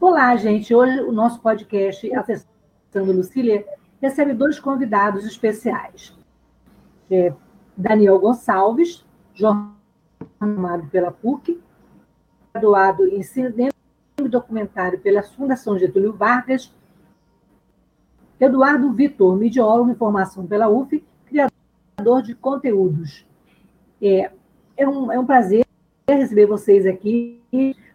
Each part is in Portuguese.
Olá, gente. Hoje o nosso podcast Acessando Lucília recebe dois convidados especiais. É Daniel Gonçalves, jornalista pela PUC, graduado em cinema e documentário pela Fundação Getúlio Vargas. Eduardo Vitor, midiólogo em formação pela UF, criador de conteúdos. É, é, um, é um prazer receber vocês aqui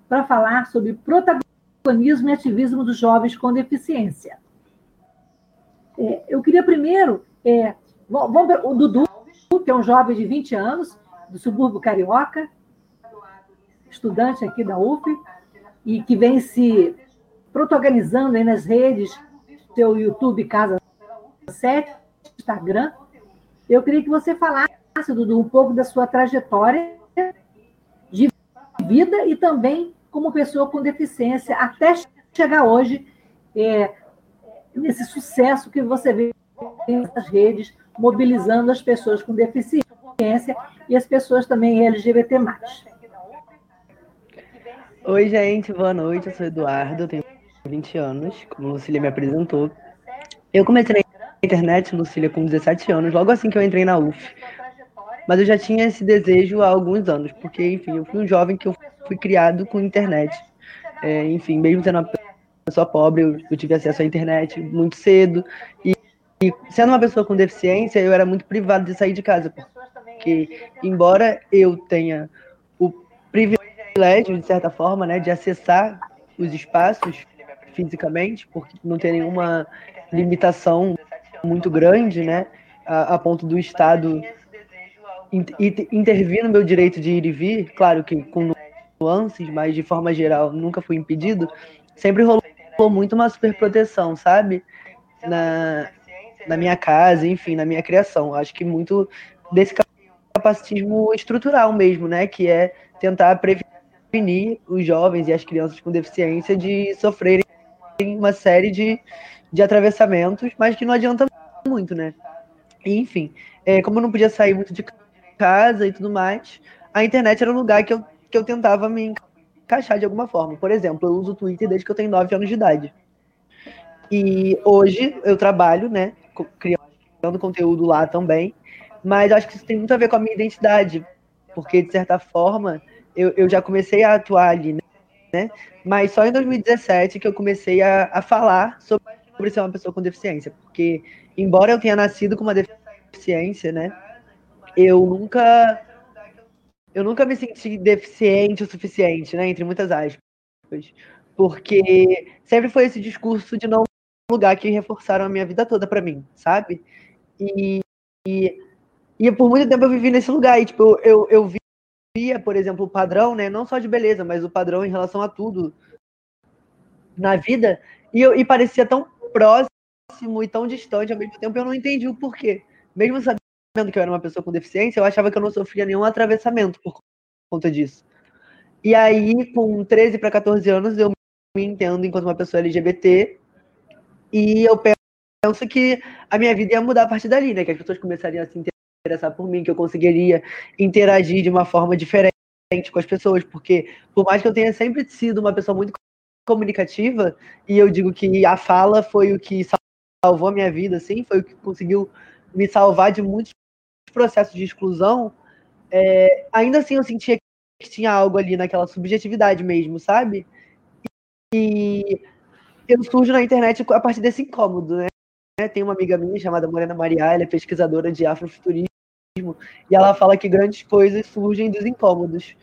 para falar sobre protagonismo e ativismo dos jovens com deficiência. É, eu queria primeiro. É, vamos, o Dudu, que é um jovem de 20 anos, do subúrbio carioca, estudante aqui da UF, e que vem se protagonizando aí nas redes, seu YouTube Casa 7, Instagram. Eu queria que você falasse, Dudu, um pouco da sua trajetória de vida e também como pessoa com deficiência, até chegar hoje é, nesse sucesso que você vê nas redes, mobilizando as pessoas com deficiência e as pessoas também LGBT+. Oi, gente, boa noite. Eu sou Eduardo, tenho 20 anos, como Lucília me apresentou. Eu comecei na internet, Lucília, com 17 anos, logo assim que eu entrei na UF. Mas eu já tinha esse desejo há alguns anos, porque, enfim, eu fui um jovem que eu fui criado com internet. É, enfim, mesmo sendo uma pessoa pobre, eu, tive acesso à internet muito cedo. E, e, sendo uma pessoa com deficiência, eu era muito privado de sair de casa. Porque, embora eu tenha o privilégio, de certa forma, né, de acessar os espaços fisicamente, porque não tem nenhuma limitação muito grande, né, a, a ponto do Estado intervir no meu direito de ir e vir, claro que com nuances, mas de forma geral nunca fui impedido, sempre rolou muito uma superproteção, sabe? Na, na minha casa, enfim, na minha criação. Acho que muito desse capacitismo estrutural mesmo, né? Que é tentar prevenir os jovens e as crianças com deficiência de sofrerem uma série de, de atravessamentos, mas que não adianta muito, né? Enfim, é, como eu não podia sair muito de casa e tudo mais, a internet era um lugar que eu, que eu tentava me encaixar de alguma forma. Por exemplo, eu uso o Twitter desde que eu tenho 9 anos de idade. E hoje eu trabalho, né, criando conteúdo lá também, mas acho que isso tem muito a ver com a minha identidade, porque de certa forma eu, eu já comecei a atuar ali, né? Mas só em 2017 que eu comecei a, a falar sobre ser uma pessoa com deficiência, porque embora eu tenha nascido com uma deficiência, né, eu nunca eu nunca me senti deficiente o suficiente, né? Entre muitas aspas. Porque sempre foi esse discurso de não lugar que reforçaram a minha vida toda para mim, sabe? E, e, e, por muito tempo eu vivi nesse lugar. E, tipo, eu, eu via, por exemplo, o padrão, né? Não só de beleza, mas o padrão em relação a tudo na vida. E, eu, e parecia tão próximo e tão distante ao mesmo tempo. Eu não entendi o porquê. Mesmo sabendo sabendo que eu era uma pessoa com deficiência, eu achava que eu não sofria nenhum atravessamento por conta disso. E aí, com 13 para 14 anos, eu me entendo enquanto uma pessoa LGBT e eu penso que a minha vida ia mudar a partir dali, né? Que as pessoas começariam a se interessar por mim, que eu conseguiria interagir de uma forma diferente com as pessoas, porque por mais que eu tenha sempre sido uma pessoa muito comunicativa, e eu digo que a fala foi o que salvou a minha vida, assim, foi o que conseguiu me salvar de muitos processo de exclusão, é, ainda assim eu sentia que tinha algo ali naquela subjetividade mesmo, sabe? E eu surjo na internet a partir desse incômodo, né? Tem uma amiga minha chamada Morena Maria, ela é pesquisadora de afrofuturismo, e ela fala que grandes coisas surgem dos incômodos.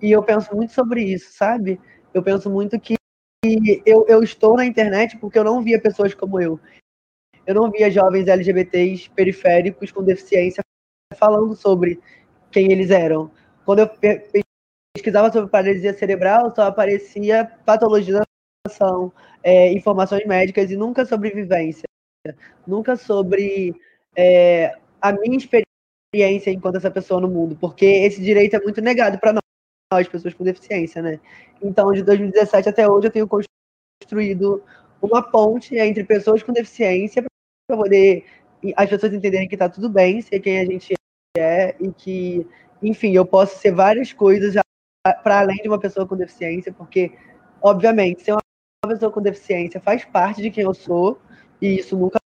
E eu penso muito sobre isso, sabe? Eu penso muito que eu, eu estou na internet porque eu não via pessoas como eu eu não via jovens LGBTs periféricos com deficiência falando sobre quem eles eram. Quando eu pesquisava sobre paralisia cerebral, só aparecia patologização, é, informações médicas e nunca sobre vivência, nunca sobre é, a minha experiência enquanto essa pessoa no mundo, porque esse direito é muito negado para nós, pessoas com deficiência, né? Então, de 2017 até hoje, eu tenho construído uma ponte entre pessoas com deficiência para poder as pessoas entenderem que está tudo bem, ser quem a gente é e que, enfim, eu posso ser várias coisas para além de uma pessoa com deficiência, porque, obviamente, ser uma pessoa com deficiência faz parte de quem eu sou e isso nunca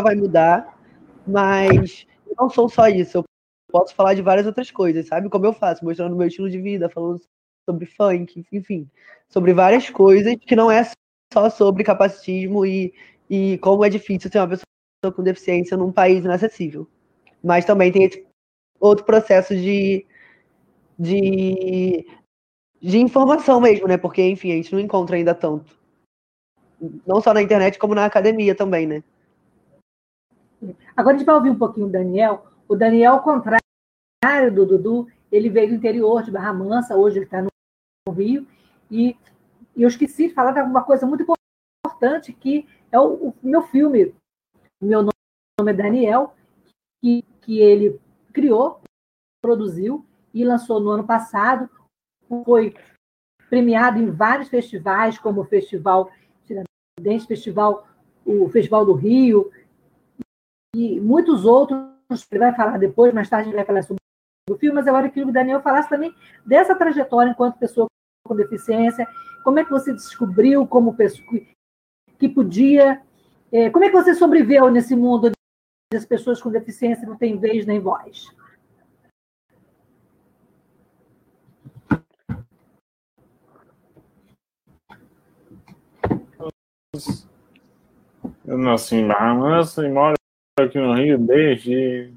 vai mudar, mas eu não sou só isso, eu posso falar de várias outras coisas, sabe? Como eu faço, mostrando meu estilo de vida, falando sobre funk, enfim, sobre várias coisas que não é só sobre capacitismo e, e como é difícil ser uma pessoa com deficiência num país inacessível. Mas também tem esse outro processo de, de, de informação mesmo, né? Porque, enfim, a gente não encontra ainda tanto. Não só na internet, como na academia também, né? Agora a gente vai ouvir um pouquinho o Daniel. O Daniel, ao contrário do Dudu, ele veio do interior de Barra Mansa, hoje ele está no Rio, e, e eu esqueci de falar de alguma coisa muito importante, que é o, o meu filme, meu nome é Daniel, que, que ele criou, produziu e lançou no ano passado. Foi premiado em vários festivais, como o Festival Tiradentes, Festival, o Festival do Rio, e muitos outros. Ele vai falar depois, mais tarde ele vai falar sobre o filme, mas agora eu queria que o Daniel falasse também dessa trajetória enquanto pessoa com deficiência, como é que você descobriu como pessoa que podia como é que você sobreviveu nesse mundo das pessoas com deficiência não têm vez nem voz? Eu nasci em Bahamas e moro aqui no Rio desde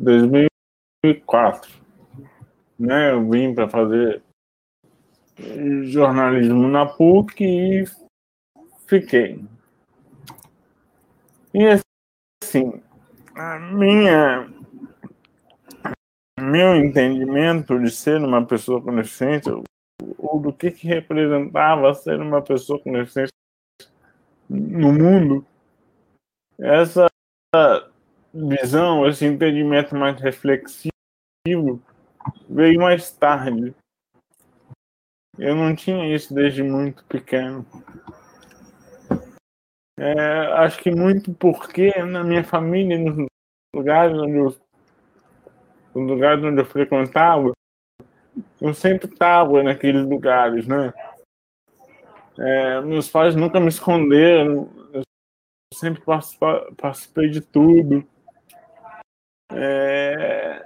2004. Né? Eu vim para fazer jornalismo na PUC e fiquei. E assim, a minha meu entendimento de ser uma pessoa com deficiência, ou do que, que representava ser uma pessoa com deficiência no mundo, essa visão, esse entendimento mais reflexivo veio mais tarde. Eu não tinha isso desde muito pequeno. É, acho que muito porque na minha família, nos lugares onde eu, nos lugares onde eu frequentava, eu sempre estava naqueles lugares, né? É, meus pais nunca me esconderam, eu sempre participei de tudo. É,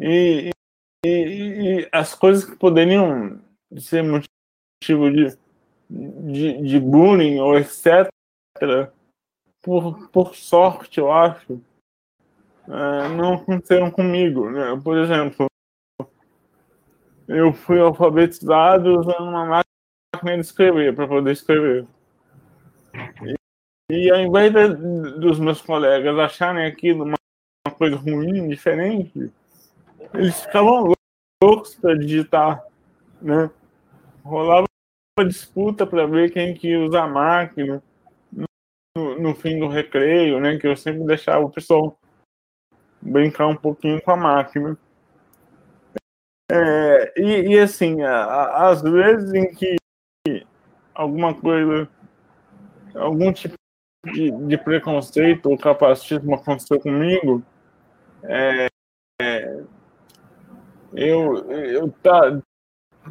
e, e, e, as coisas que poderiam ser motivo de de, de bullying ou etc. Por, por sorte, eu acho, é, não aconteceram comigo. Né? Por exemplo, eu fui alfabetizado usando uma máquina de escrever para poder escrever. E, e ao invés de, dos meus colegas acharem aquilo uma, uma coisa ruim, diferente, eles ficavam loucos para digitar, né? Rolava uma disputa para ver quem que usa a máquina no, no, fim do recreio, né? Que eu sempre deixava o pessoal brincar um pouquinho com a máquina. É, e, e, assim, às vezes em que alguma coisa, algum tipo de, de preconceito ou capacitismo aconteceu comigo, é, é, eu, eu tá,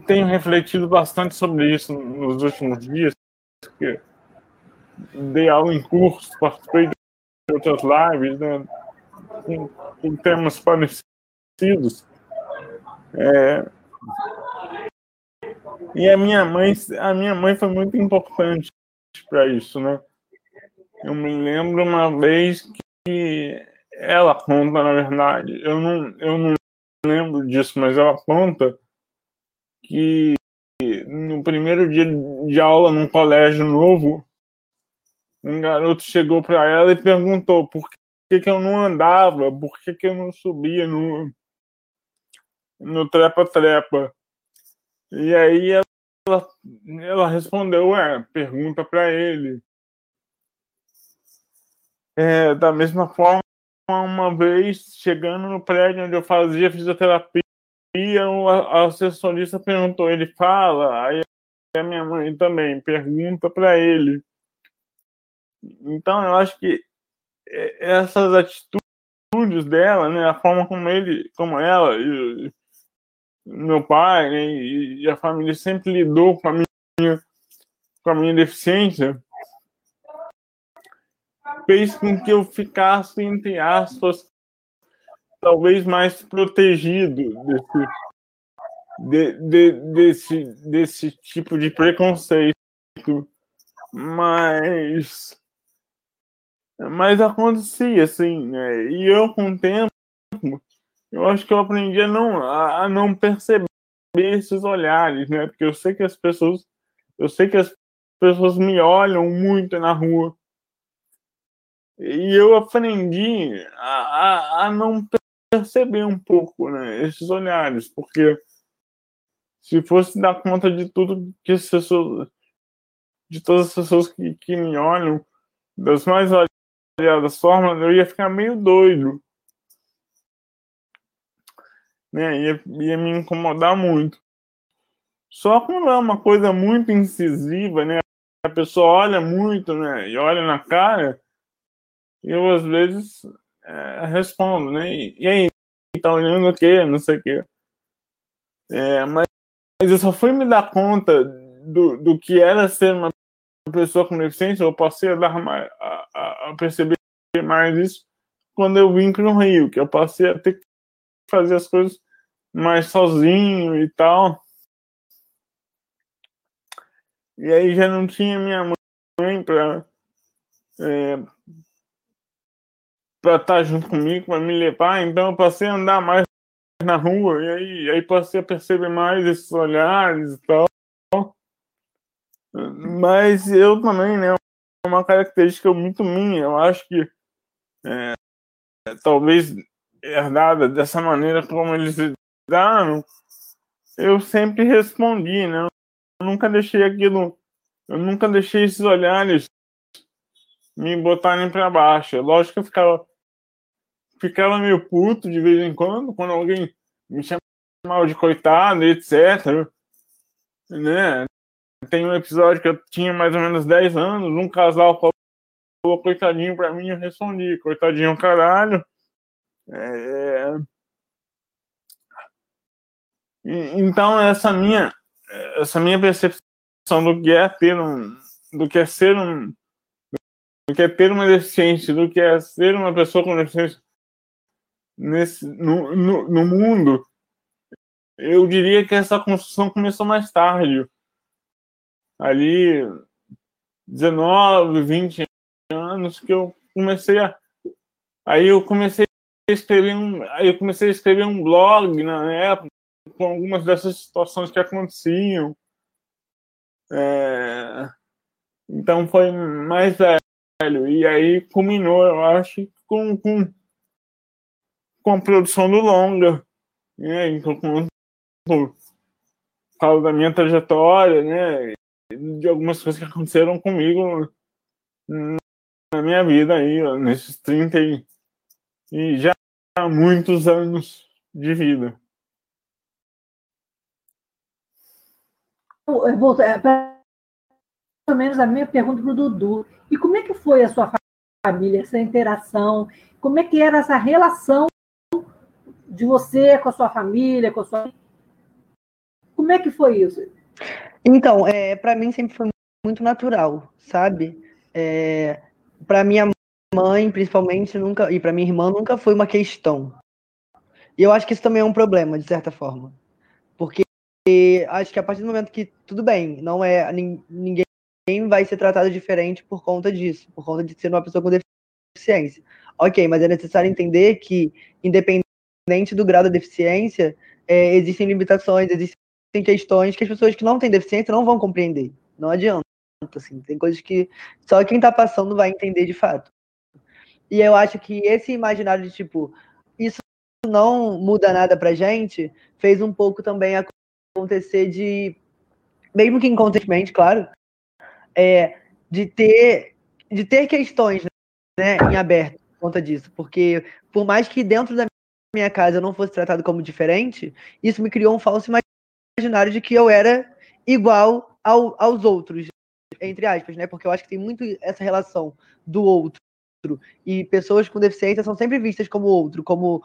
tenho refletido bastante sobre isso nos últimos dias, porque dei aula em curso, participei de outras lives, né, com, com temas parecidos. É, e a minha mãe, a minha mãe foi muito importante para isso, né? Eu me lembro uma vez que ela conta, na verdade, eu não, eu não lembro disso, mas ela conta que no primeiro dia de aula num colégio novo, um garoto chegou para ela e perguntou por que, que eu não andava, por que, que eu não subia no, no trepa-trepa. E aí ela, ela respondeu, é, pergunta para ele. É, da mesma forma, uma vez, chegando no prédio onde eu fazia fisioterapia, a assessorista perguntou, ele fala, aí a minha mãe também pergunta para ele. Então, eu acho que essas atitudes dela, né, a forma como ele, como ela, e, meu pai né, e a família sempre lidou com a minha, com a minha deficiência, fez com que eu ficasse, entre aspas, talvez mais protegido desse, de, de, desse, desse tipo de preconceito. Mas, mas acontecia, assim, né? E eu, com o tempo, eu acho que eu aprendi a não, a, não perceber esses olhares, né? Porque eu sei que as pessoas, eu sei que as pessoas me olham muito na rua. E eu aprendi a, a, a não perceber um pouco né, esses olhares, porque se fosse dar conta de tudo que as pessoas, de todas as pessoas que, que me olham, das mais variadas formas, eu ia ficar meio doido. Né? Ia, ia me incomodar muito. Só quando é uma coisa muito incisiva, né? A pessoa olha muito, né? E olha na cara, eu às vezes é, respondo, né? E, aí, tá olhando o quê? Não sei o quê. É, mas, mas eu só fui me dar conta do, do que era ser uma pessoa com deficiência, eu passei a, dar mais, a, a perceber mais isso quando eu vim para o Rio, que eu passei a ter que fazer as coisas mais sozinho e tal. E aí já não tinha minha mãe para é, para estar tá junto comigo, para me levar. Então eu passei a andar mais na rua e aí, aí passei a perceber mais esses olhares e tal. Mas eu também, né? Uma característica muito minha. Eu acho que é, talvez herdada dessa maneira como eles lidaram, eu sempre respondi, né? Eu nunca deixei aquilo, eu nunca deixei esses olhares me botarem para baixo. Lógico que eu ficava ficava meio puto de vez em quando, quando alguém me chamava de coitado, etc. Né? Tem um episódio que eu tinha mais ou menos 10 anos, um casal falou coitadinho pra mim, eu respondi, coitadinho caralho. É... Então essa minha essa minha percepção do que é ter um do que é ser um do que é ter uma deficiência, do que é ser uma pessoa com deficiência nesse, no, no, no mundo, eu diria que essa construção começou mais tarde. Ali, 19, 20 anos, que eu comecei a. Aí eu comecei a escrever um. Aí eu comecei a escrever um blog na época, com algumas dessas situações que aconteciam. É, então foi mais velho. E aí culminou, eu acho, com, com com a produção do longa, né? Então, por causa da minha trajetória, né? De algumas coisas que aconteceram comigo na minha vida aí, ó, nesses 30 e, e já há muitos anos de vida. É, pelo menos a minha pergunta para o Dudu. E como é que foi a sua família, essa interação? Como é que era essa relação de você com a sua família, com a sua. Como é que foi isso? Então, é, para mim sempre foi muito natural, sabe? É, para minha mãe, principalmente, nunca e para minha irmã nunca foi uma questão. E eu acho que isso também é um problema, de certa forma, porque acho que a partir do momento que tudo bem, não é ninguém vai ser tratado diferente por conta disso, por conta de ser uma pessoa com deficiência. Ok, mas é necessário entender que, independente independente do grau da deficiência, é, existem limitações, existem questões que as pessoas que não têm deficiência não vão compreender. Não adianta. Assim, tem coisas que só quem está passando vai entender de fato. E eu acho que esse imaginário de tipo, isso não muda nada pra gente, fez um pouco também acontecer de, mesmo que inconscientemente, claro, é, de ter de ter questões né, em aberto por conta disso, porque por mais que dentro da minha casa eu não fosse tratado como diferente, isso me criou um falso imaginário de que eu era igual ao, aos outros, entre aspas, né? Porque eu acho que tem muito essa relação do outro e pessoas com deficiência são sempre vistas como outro, como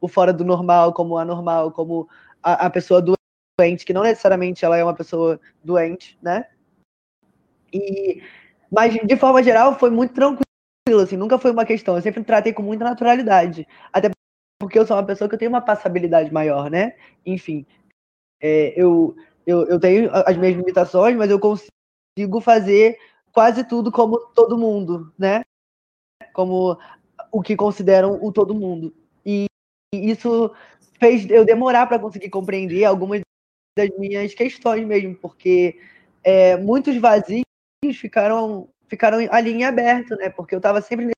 o fora do normal, como anormal, como a, a pessoa doente, que não necessariamente ela é uma pessoa doente, né? E mas de forma geral foi muito tranquilo, assim, nunca foi uma questão. Eu sempre tratei com muita naturalidade, até porque eu sou uma pessoa que eu tenho uma passabilidade maior, né? Enfim, é, eu, eu eu tenho as minhas limitações, mas eu consigo fazer quase tudo como todo mundo, né? Como o que consideram o todo mundo. E isso fez eu demorar para conseguir compreender algumas das minhas questões mesmo, porque é, muitos vazios ficaram, ficaram ali em aberto, né? Porque eu estava sempre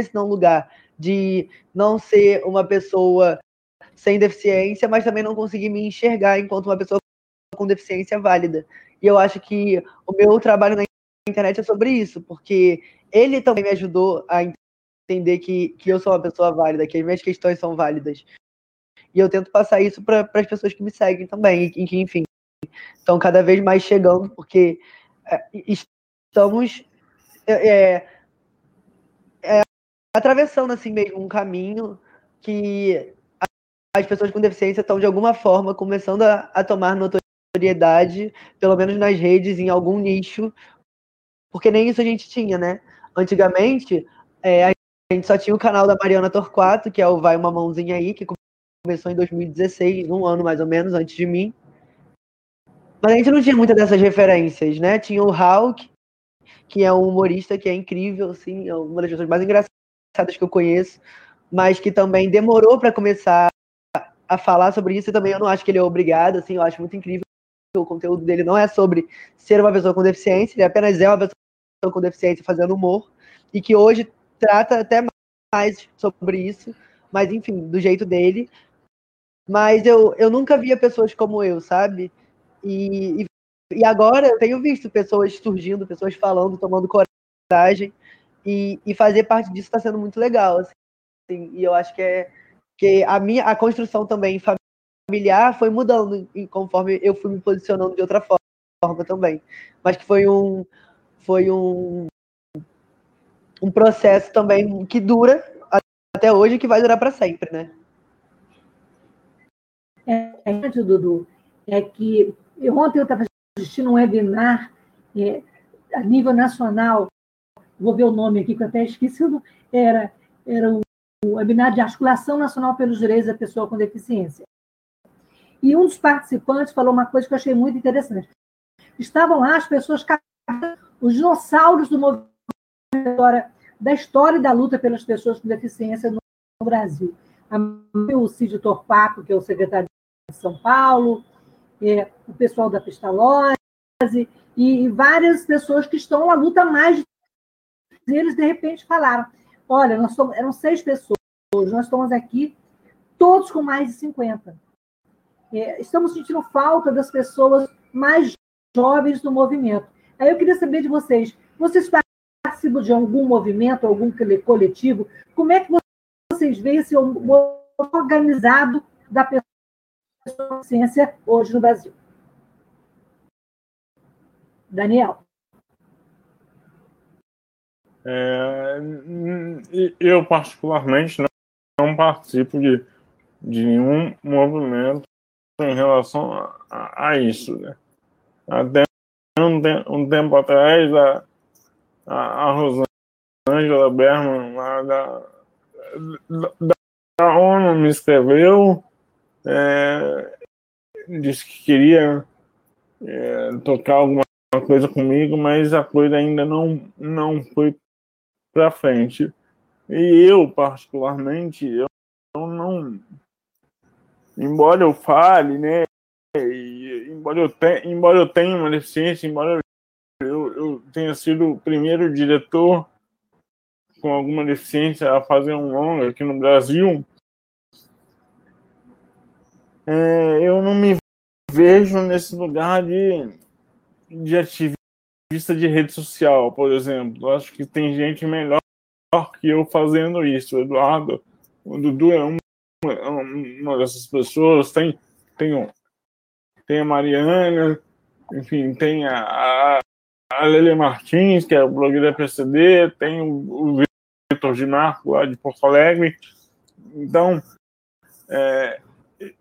nesse não lugar de não ser uma pessoa sem deficiência, mas também não conseguir me enxergar enquanto uma pessoa com deficiência válida. E eu acho que o meu trabalho na internet é sobre isso, porque ele também me ajudou a entender que, que eu sou uma pessoa válida, que as minhas questões são válidas. E eu tento passar isso para as pessoas que me seguem também, e que, enfim, estão cada vez mais chegando, porque é, estamos é, é, atravessando assim mesmo um caminho que as pessoas com deficiência estão de alguma forma começando a, a tomar notoriedade, pelo menos nas redes, em algum nicho, porque nem isso a gente tinha, né? Antigamente, é, a gente só tinha o canal da Mariana Torquato, que é o Vai Uma Mãozinha Aí, que começou em 2016, um ano mais ou menos antes de mim. Mas a gente não tinha muitas dessas referências, né? Tinha o Hulk, que é um humorista que é incrível, assim, é uma das pessoas mais engraçadas que eu conheço, mas que também demorou para começar a falar sobre isso e também eu não acho que ele é obrigado, assim, eu acho muito incrível. O conteúdo dele não é sobre ser uma pessoa com deficiência, ele apenas é uma pessoa com deficiência fazendo humor e que hoje trata até mais sobre isso, mas enfim, do jeito dele. Mas eu, eu nunca via pessoas como eu, sabe? E, e e agora eu tenho visto pessoas surgindo, pessoas falando, tomando coragem, e, e fazer parte disso está sendo muito legal. Assim, e eu acho que é que a minha a construção também familiar foi mudando conforme eu fui me posicionando de outra forma, também. Mas que foi um foi um um processo também que dura até hoje e que vai durar para sempre, né? É, é, Dudu, é que ontem eu estava assistindo um webinar é, a nível nacional, vou ver o nome aqui que eu até esqueci, era, era o webinar de articulação nacional pelos direitos da pessoa com deficiência. E um dos participantes falou uma coisa que eu achei muito interessante. Estavam lá as pessoas, os dinossauros do movimento da história da luta pelas pessoas com deficiência no Brasil. O Cid Torpato, que é o secretário de São Paulo, é, o pessoal da Pestalozzi e, e várias pessoas que estão na luta mais. E eles, de repente, falaram: olha, nós somos, eram seis pessoas, nós estamos aqui, todos com mais de 50. É, estamos sentindo falta das pessoas mais jovens do movimento. Aí eu queria saber de vocês: vocês participam de algum movimento, algum coletivo? Como é que vocês veem esse organizado da pessoa ciência hoje no Brasil. Daniel. É, eu, particularmente, não, participo de, de nenhum movimento em relação a, a isso. Né? Até um, um, tempo atrás, a, a, a Rosângela Berman, lá da, da, da ONU, me escreveu é, disse que queria é, tocar alguma coisa comigo, mas a coisa ainda não, não foi para frente. E eu, particularmente, eu não. Embora eu fale, né? E, embora, eu te, embora eu tenha uma deficiência, embora eu, eu tenha sido o primeiro diretor com alguma deficiência a fazer um longa aqui no Brasil, é, eu não me vejo nesse lugar de, de ativista de rede social, por exemplo. Acho que tem gente melhor que eu fazendo isso. O Eduardo, o Dudu é uma, uma dessas pessoas. Tem, tem, tem a Mariana, enfim, tem a, a Lele Martins, que é o blog da PCD, tem o, o Vitor de Marco, lá de Porto Alegre. Então, é,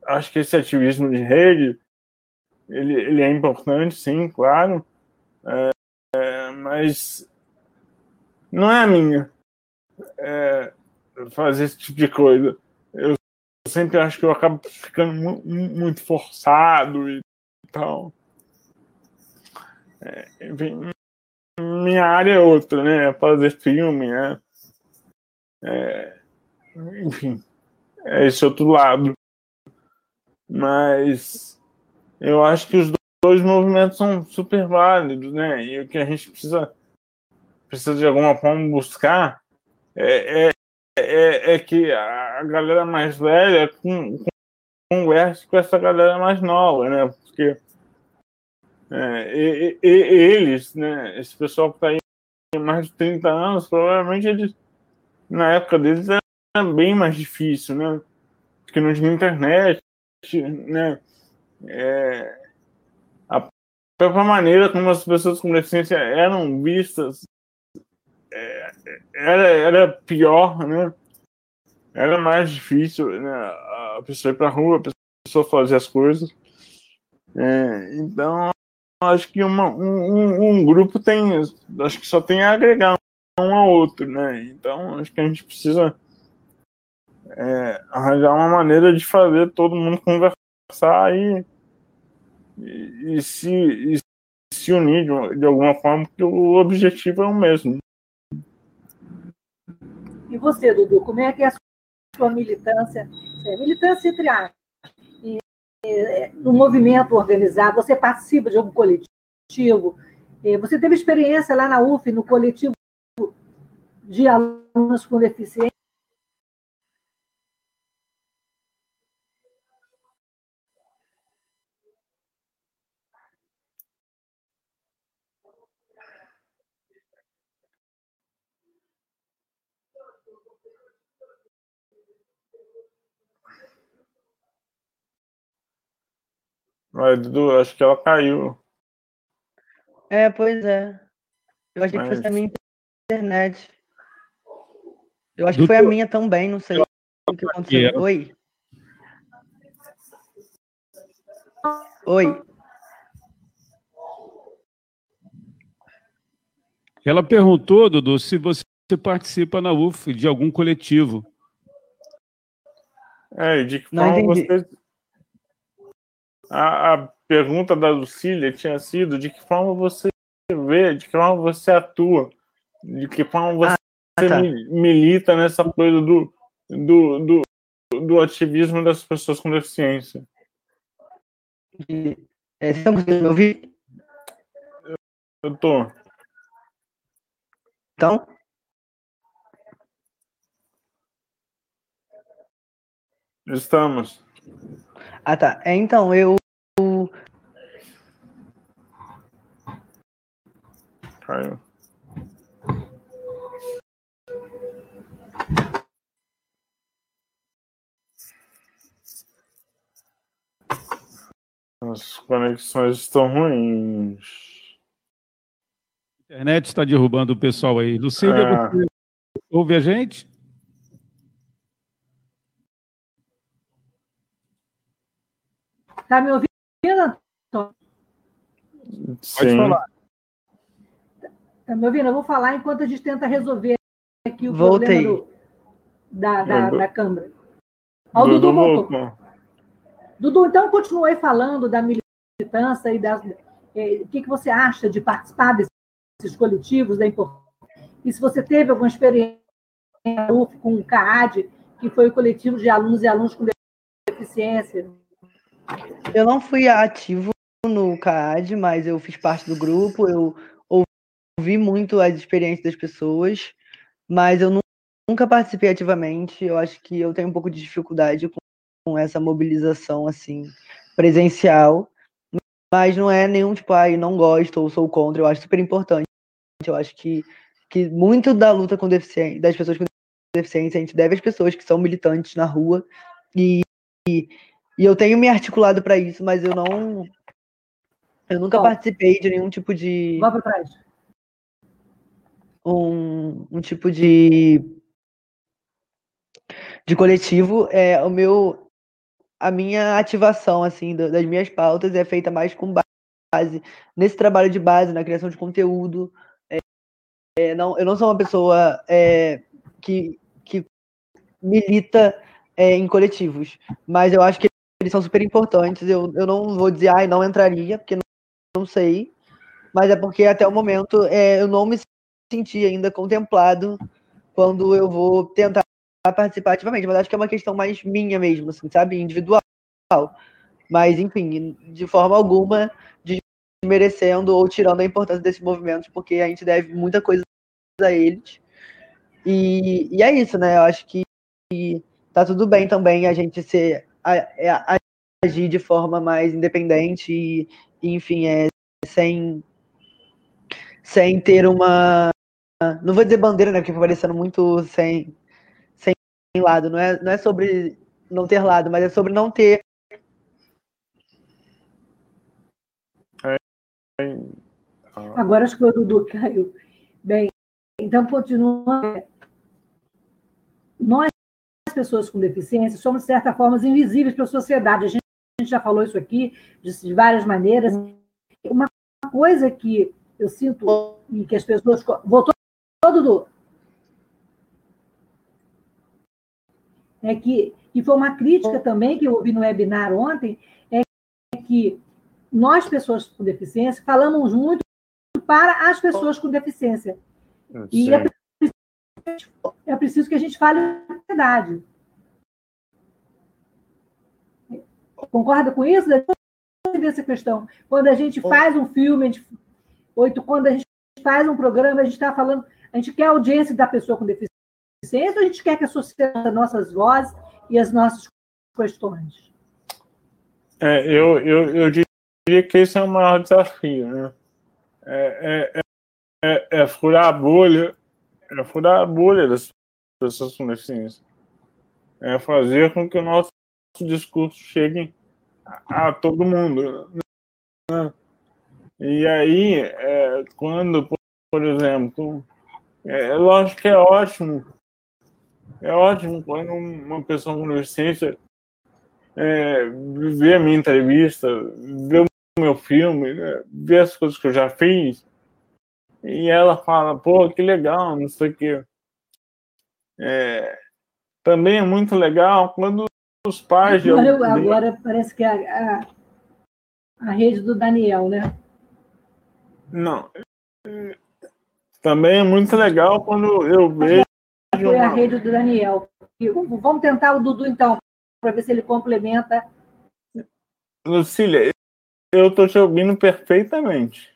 acho que esse ativismo de rede ele, ele é importante, sim, claro, é, é, mas não é a minha é, fazer esse tipo de coisa. Eu sempre acho que eu acabo ficando mu muito forçado e tal. É, enfim, minha área é outra, né? É fazer filme, né? É, enfim, é esse outro lado. Mas eu acho que os dois movimentos são super válidos, né? E o que a gente precisa, precisa de alguma forma buscar é, é, é, é que a galera mais velha converse com essa galera mais nova, né? Porque é, e, e, eles, né, esse pessoal que está aí mais de 30 anos, provavelmente eles, na época deles, era bem mais difícil, né? Porque não tinha internet, né? É, própria maneira como as pessoas com deficiência eram vistas é, era, era pior, né? Era mais difícil, né? A pessoa ir para a rua, a pessoa fazer as coisas. É, então, acho que uma, um, um, grupo tem, acho que só tem a agregar um ao outro, né? Então, acho que a gente precisa é, arranjar uma maneira de fazer todo mundo conversar e, e, e se, e se unir de, de, alguma forma, porque o objetivo é o mesmo. E você, Dudu, como é que é a sua militância? É, militância entre aspas. É, no movimento organizado, você participa de algum coletivo? É, você teve experiência lá na UF, no coletivo de alunos com deficiência? Mas, Dudu, acho que ela caiu. É, pois é. Eu achei Mas... que fosse a minha internet. Eu acho que foi a minha também, não sei o que aconteceu. Oi. Oi. Ela perguntou, Dudu, se você participa na UF de algum coletivo. É, de que forma você a, a pergunta da Lucília tinha sido de que forma você vê, de que forma você atua, de que forma você ah, tá. milita nessa coisa do, do, do, do, ativismo das pessoas com deficiência. É, estamos me ouvir? Eu tô. Então? Estamos. Ah, tá. É, então, eu. Caiu. As conexões estão ruins. A internet está derrubando o pessoal aí. Lucília, é. você ouve a gente? Está me ouvindo, Antônio? Sim. Pode falar. Está me ouvindo? Eu vou falar enquanto a gente tenta resolver aqui o Voltei. problema do, da, da, da Câmara. Ó, o Dudu, Dudu voltou. Dudu, então continuei falando da militância e da, é, o que, que você acha de participar desses coletivos, da importância. E se você teve alguma experiência com o CAAD, que foi o coletivo de alunos e alunos com deficiência, eu não fui ativo no CAD, mas eu fiz parte do grupo, eu ouvi muito as experiências das pessoas, mas eu nunca participei ativamente. Eu acho que eu tenho um pouco de dificuldade com essa mobilização assim presencial, mas não é nenhum tipo, ai, não gosto ou sou contra, eu acho super importante. Eu acho que, que muito da luta com deficiência, das pessoas com deficiência, a gente deve às pessoas que são militantes na rua e, e, e eu tenho me articulado para isso, mas eu não eu nunca participei de nenhum tipo de Vá para trás. Um, um tipo de de coletivo, é o meu a minha ativação assim das minhas pautas é feita mais com base nesse trabalho de base, na criação de conteúdo. É, é, não, eu não sou uma pessoa é, que, que milita é, em coletivos, mas eu acho que eles são super importantes. Eu, eu não vou dizer, ai, não entraria, porque não, não sei, mas é porque até o momento é, eu não me senti ainda contemplado quando eu vou tentar participar ativamente, mas acho que é uma questão mais minha mesmo, assim, sabe? Individual. Mas, enfim, de forma alguma desmerecendo ou tirando a importância desses movimentos, porque a gente deve muita coisa a eles. E, e é isso, né? Eu acho que tá tudo bem também a gente ser é, a, agir de forma mais independente e, enfim, é sem sem ter uma não vou dizer bandeira, né, porque foi parecendo muito sem lado, não é, não é sobre não ter lado, mas é sobre não ter. Agora acho que o Dudu caiu. Bem, então continua. Nós, pessoas com deficiência, somos, de certa forma, invisíveis para a sociedade. A gente, a gente já falou isso aqui de, de várias maneiras. Uma coisa que eu sinto e que as pessoas. Voltou, Dudu? é que, e foi uma crítica também que eu ouvi no webinar ontem, é que nós, pessoas com deficiência, falamos muito para as pessoas com deficiência. E é preciso, é preciso, que a gente fale verdade. Concorda com isso? Essa questão. Quando a gente faz um filme, a gente, oito, quando a gente faz um programa, a gente está falando, a gente quer a audiência da pessoa com deficiência a gente quer que a sociedade nossas vozes e as nossas questões. É, eu, eu, eu diria que esse é o maior desafio, né? É, é, é, é furar a bolha, é furar a bolha das pessoas com deficiência. É fazer com que o nosso discurso chegue a, todo mundo. Né? E aí, é, quando, por exemplo, é lógico que é ótimo é ótimo quando uma pessoa com deficiência é, vê a minha entrevista, vê o meu filme, né, vê as coisas que eu já fiz, e ela fala, pô, que legal, não sei o quê. É, também é muito legal quando os pais. Agora, agora parece que é a, a, a rede do Daniel, né? Não. Também é muito legal quando eu vejo foi a rede do Daniel. Vamos tentar o Dudu, então, para ver se ele complementa. Lucília, eu estou te ouvindo perfeitamente.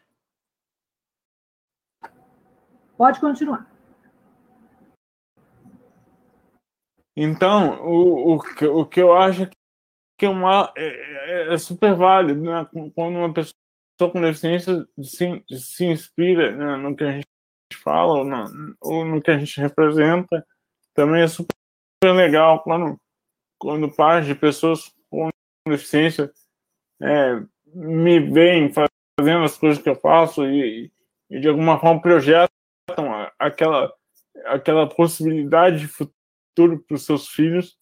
Pode continuar. Então, o, o, o que eu acho que é, uma, é, é, é super válido, né? Quando uma pessoa com deficiência se, se inspira né, no que a gente fala ou no, ou no que a gente representa, também é super legal quando, quando pais de pessoas com deficiência é, me veem fazendo as coisas que eu faço e, e de alguma forma projetam aquela, aquela possibilidade de futuro para os seus filhos.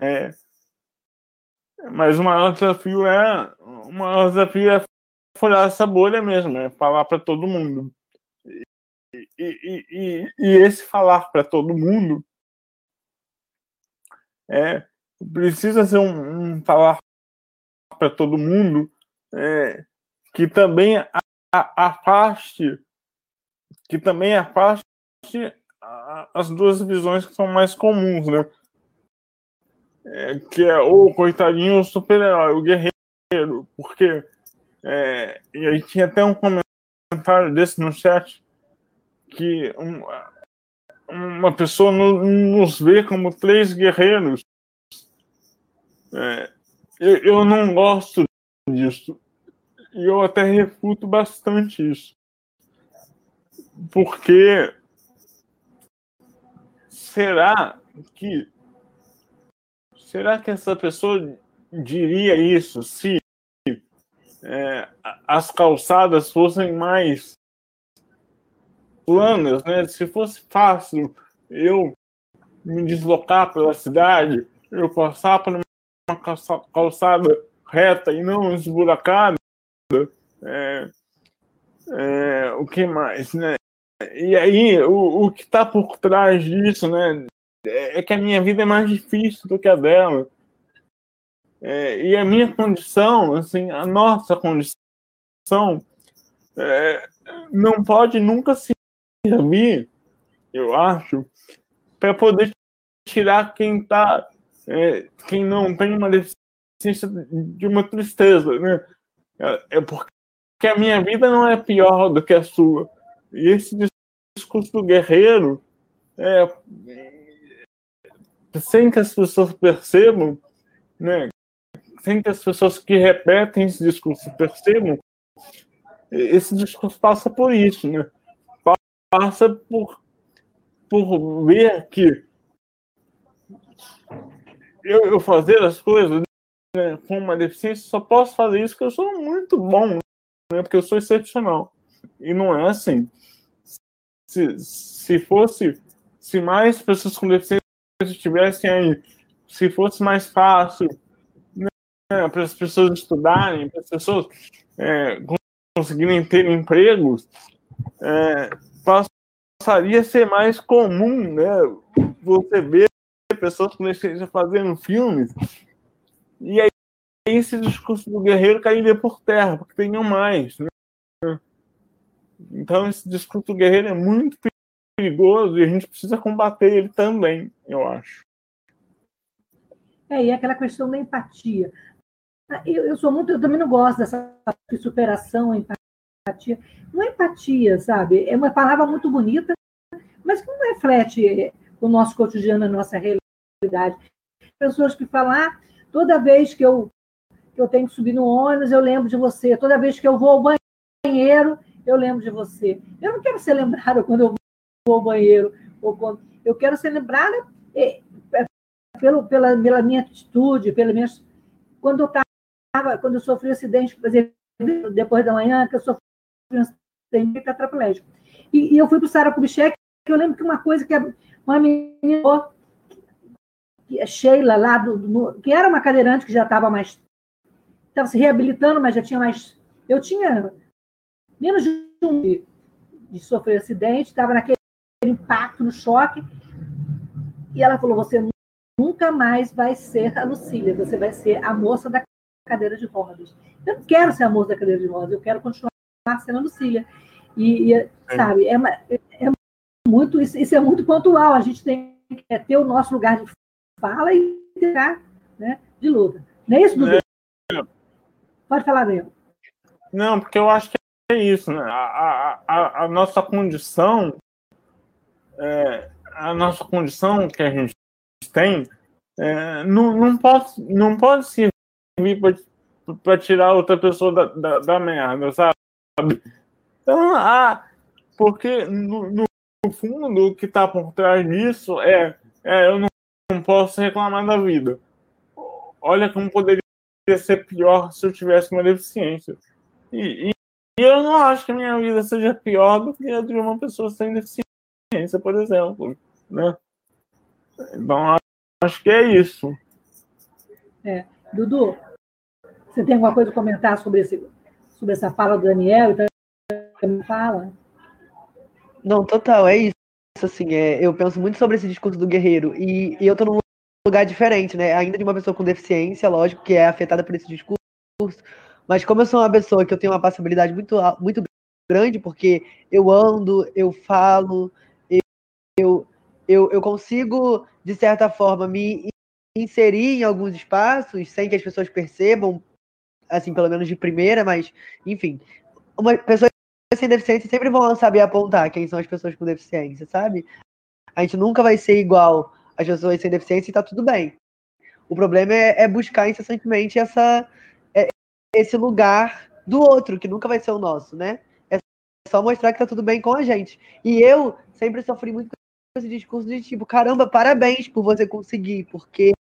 É, mas o maior desafio é o maior desafio é furar essa bolha mesmo, é falar para todo mundo e, e, e esse falar para todo mundo é, precisa ser um, um falar para todo mundo é, que também a, afaste que também afaste as duas visões que são mais comuns, né? É, que é o coitadinho o super-herói, o guerreiro, porque é, e aí tinha até um comentário desse no chat que uma, uma pessoa no, nos vê como três guerreiros. É, eu, eu não gosto disso. E eu até refuto bastante isso. Porque será que será que essa pessoa diria isso se é, as calçadas fossem mais planas, né? Se fosse fácil eu me deslocar pela cidade, eu passar por uma calçada reta e não esburacada, é, é, o que mais, né? E aí, o, o que está por trás disso, né? É que a minha vida é mais difícil do que a dela. É, e a minha condição, assim, a nossa condição, é, não pode nunca servir, eu acho, para poder tirar quem tá, é, quem não tem uma deficiência de uma tristeza, né? É, é porque a minha vida não é pior do que a sua. E esse discurso do guerreiro, é, sem que as pessoas percebam, né? Sem que as pessoas que repetem esse discurso percebam, esse discurso passa por isso, né? Passa por, por ver que eu, eu fazer as coisas né, com uma deficiência só posso fazer isso porque eu sou muito bom, né? Porque eu sou excepcional. E não é assim. Se, se fosse, se mais pessoas com deficiência estivessem aí, se fosse mais fácil né, para as pessoas estudarem, para as pessoas é, conseguirem ter empregos, é, passaria a ser mais comum, né? Você ver pessoas com deficiência fazendo filmes e aí esse discurso do guerreiro cairia por terra, porque tenham mais. Né? Então esse discurso guerreiro é muito perigoso e a gente precisa combater ele também, eu acho. É, e aquela questão da empatia. Eu, eu sou muito, eu também não gosto dessa superação, empatia. Não é empatia, sabe? É uma palavra muito bonita, mas que não reflete o nosso cotidiano, a nossa realidade. Pessoas que falam, ah, toda vez que eu, que eu tenho que subir no ônibus, eu lembro de você. Toda vez que eu vou ao banheiro, eu lembro de você. Eu não quero ser lembrada quando eu vou ao banheiro, ou quando... eu quero ser lembrada é, é, pelo, pela, pela minha atitude, pela minha... quando eu estava, quando eu sofri um acidente, depois da manhã, que eu sofri um acidente tetraplégico. E, e eu fui para o Sara Kubitschek, que eu lembro que uma coisa que uma menina, que Sheila lá, do, do, que era uma cadeirante que já estava mais, estava se reabilitando, mas já tinha mais, eu tinha menos de um de, de sofrer acidente, estava naquele impacto, no choque, e ela falou, você nunca mais vai ser a Lucília, você vai ser a moça da cadeira de rodas. Eu não quero ser a moça da cadeira de rodas, eu quero continuar sendo a Lucília. E, e é. sabe, é, é, muito, isso, é muito pontual. A gente tem que ter o nosso lugar de fala e tirar né, de luta. Não é isso, Dudu? É. Pode falar dele. Não, porque eu acho que é isso, né? A, a, a nossa condição, é, a nossa condição que a gente tem, é, não, não, pode, não pode servir para tirar outra pessoa da, da, da merda, sabe? Então, ah, porque no, no fundo, o que está por trás disso é, é eu não, não, posso reclamar da vida. Olha como poderia ser pior se eu tivesse uma deficiência. E, e, e eu não acho que a minha vida seja pior do que a de uma pessoa sem deficiência, por exemplo. Né? Então, acho que é isso. É. Dudu, você tem alguma coisa a comentar sobre, esse, sobre essa fala do Daniel? Então, me fala. Não, total, é isso. Assim, é, eu penso muito sobre esse discurso do guerreiro. E, e eu tô num lugar diferente, né? Ainda de uma pessoa com deficiência, lógico, que é afetada por esse discurso. Mas como eu sou uma pessoa que eu tenho uma passabilidade muito, muito grande, porque eu ando, eu falo, eu, eu, eu consigo, de certa forma, me inserir em alguns espaços sem que as pessoas percebam, assim, pelo menos de primeira, mas, enfim, uma pessoa sem deficiência sempre vão saber apontar quem são as pessoas com deficiência, sabe? A gente nunca vai ser igual às pessoas sem deficiência e tá tudo bem. O problema é, é buscar incessantemente essa, esse lugar do outro, que nunca vai ser o nosso, né? É só mostrar que tá tudo bem com a gente. E eu sempre sofri muito com esse discurso de tipo, caramba, parabéns por você conseguir, porque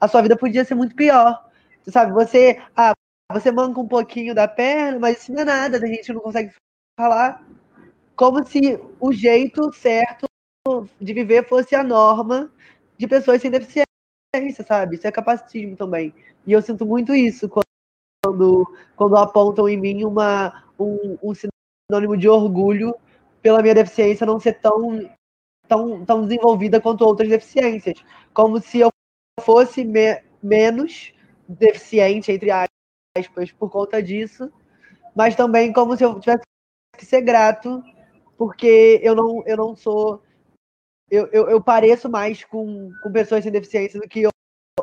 a sua vida podia ser muito pior. Você sabe, você, ah, você manca um pouquinho da perna, mas isso não é nada, a gente não consegue falar como se o jeito certo de viver fosse a norma de pessoas sem deficiência, sabe? Isso é capacitismo também. E eu sinto muito isso quando, quando apontam em mim uma, um, um sinônimo de orgulho pela minha deficiência não ser tão, tão, tão desenvolvida quanto outras deficiências. Como se eu fosse me, menos deficiente, entre aspas, por conta disso, mas também como se eu tivesse que ser grato, porque eu não, eu não sou. Eu, eu, eu pareço mais com, com pessoas sem deficiência do que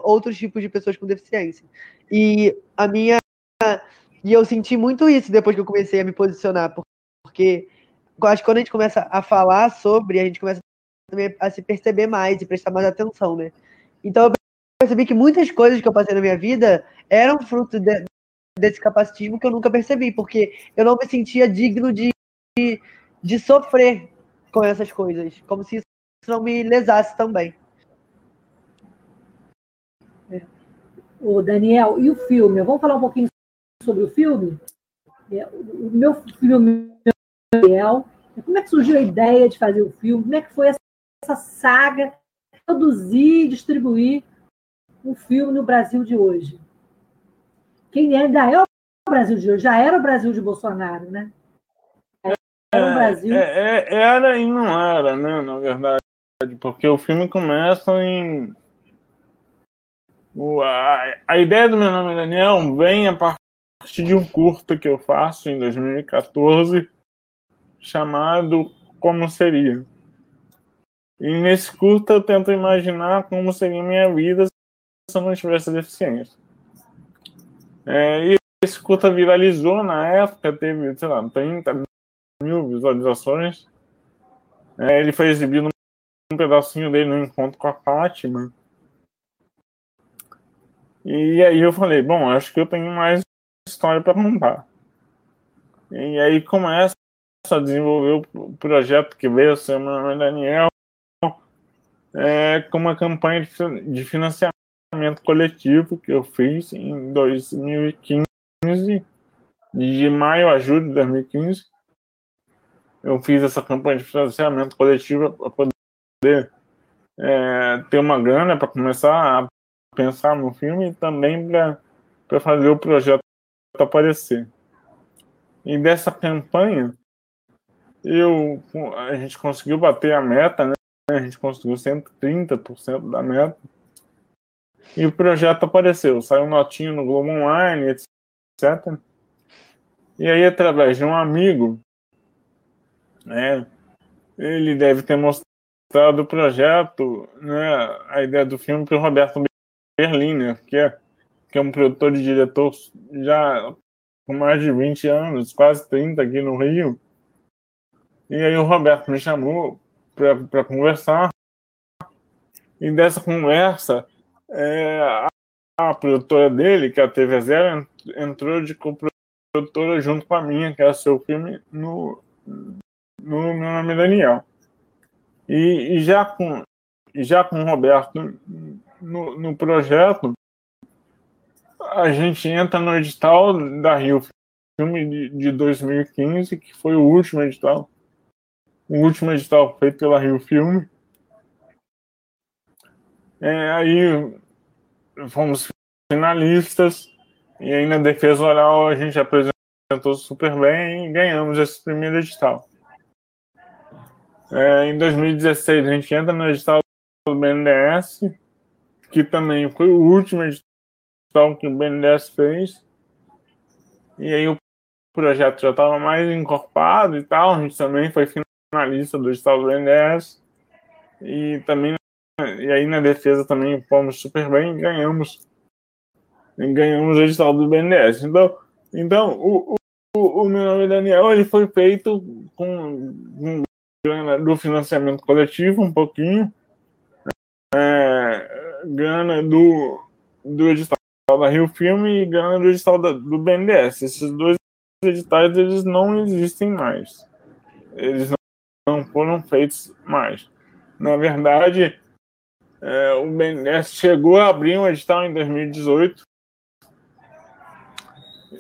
outros tipos de pessoas com deficiência. E a minha. E eu senti muito isso depois que eu comecei a me posicionar, porque acho que quando a gente começa a falar sobre, a gente começa também a se perceber mais e prestar mais atenção, né? Então eu percebi que muitas coisas que eu passei na minha vida eram fruto de, desse capacitismo que eu nunca percebi, porque eu não me sentia digno de, de, de sofrer com essas coisas, como se isso não me lesasse também. O Daniel, e o filme? Vamos falar um pouquinho sobre o filme? É, o meu filme, Daniel, como é que surgiu a ideia de fazer o filme? Como é que foi essa, essa saga, produzir, distribuir um filme no Brasil de hoje? quem ainda é o Brasil de hoje, já era o Brasil de Bolsonaro, né? Era o Brasil. É, é, era e não era, né, na verdade, porque o filme começa em. A, a ideia do meu nome é Daniel vem a partir de um curto que eu faço em 2014 chamado Como Seria. E nesse curto eu tento imaginar como seria minha vida se eu não tivesse deficiência. É, e esse curta viralizou na época, teve, sei lá, 30 mil visualizações. É, ele foi exibido um pedacinho dele no encontro com a Fátima. E aí eu falei, bom, acho que eu tenho mais história para contar. E aí começa a desenvolver o projeto que veio ser o Daniel é, com uma campanha de financiamento coletivo que eu fiz em 2015, de maio a julho de 2015. Eu fiz essa campanha de financiamento coletivo para poder é, ter uma grana para começar a pensar no filme e também para fazer o projeto aparecer. E dessa campanha, eu, a gente conseguiu bater a meta, né? A gente conseguiu 130% da meta e o projeto apareceu. Saiu notinho no Globo Online, etc. E aí, através de um amigo, né, ele deve ter mostrado o projeto, né, a ideia do filme para o Roberto Berliner, que é, que é um produtor e diretor já com mais de 20 anos, quase 30 aqui no Rio. E aí o Roberto me chamou para conversar. E dessa conversa, é, a, a, produtora dele, que é a TV Zero, entrou de produtora junto com a minha, que é o seu filme, no, no Meu Nome é Daniel. E, e já, com, já com o Roberto no, no projeto, a gente entra no edital da Rio Filme de, de 2015, que foi o último edital. O último edital feito pela Rio Filme. É, aí fomos finalistas e aí na defesa oral a gente apresentou super bem e ganhamos esse primeiro edital. É, em 2016 a gente entra no edital do BNDES, que também foi o último edital que o BNDES fez. E aí o projeto já estava mais encorpado e tal, a gente também foi finalista do edital do BNDES. E também e aí na defesa também fomos super bem e ganhamos. E ganhamos o edital do BNDES. Então, então o, o, o meu nome é Daniel, ele foi feito com grana do financiamento coletivo, um pouquinho. É, grana do, do edital da Rio Filme e grana do edital do BNDES. Esses dois editais eles não existem mais. Eles não, não foram feitos mais. Na verdade, é, o BNDES chegou a abrir um edital em 2018.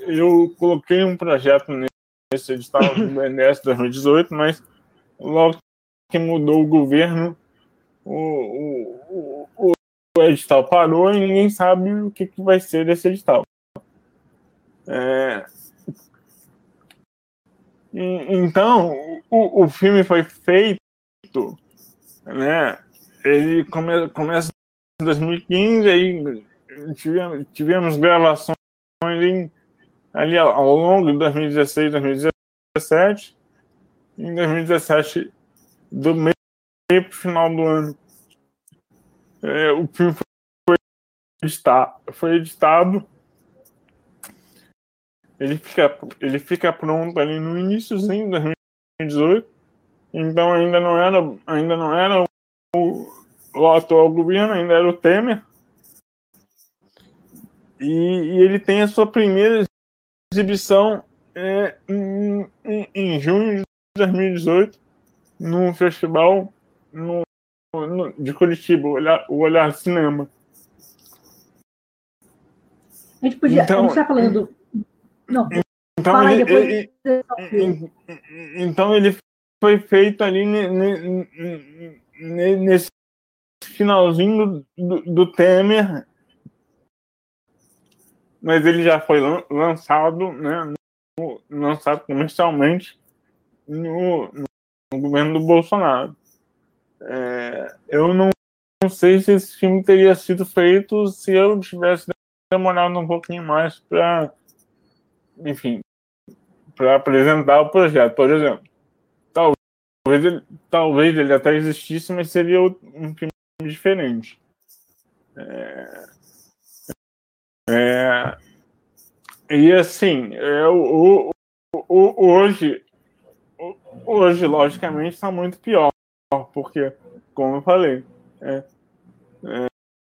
Eu coloquei um projeto nesse edital do BNDES 2018, mas logo que mudou o governo, o, o, o, o edital parou e ninguém sabe o que, que vai ser desse edital. É, então, o, o filme foi feito, né? Ele come, começa em 2015, aí tivemos, tivemos gravações ali, ali ao longo de 2016, 2017. Em 2017, do meio para o final do ano, é, o filme foi foi editado. Ele fica, ele fica pronto ali no iníciozinho de 2018. Então ainda não era, ainda não era o, o atual governo, ainda era o Temer. E, e ele tem a sua primeira exibição é, em, em, em junho de 2018 no festival no, de Curitiba, o Olhar, o Olhar Cinema. A gente podia. Então, a gente está falando. Não. Então ele, ele, então ele foi feito ali nesse finalzinho do, do Temer, mas ele já foi lançado, né, lançado comercialmente no, no governo do Bolsonaro. É, eu não, não, sei se esse filme teria sido feito se eu tivesse demorado um pouquinho mais para, enfim, para apresentar o projeto, por exemplo. Talvez ele, talvez ele até existisse, mas seria um filme diferente. É, é, e assim, o, o, o, hoje hoje, logicamente, está muito pior, porque, como eu falei, é, é,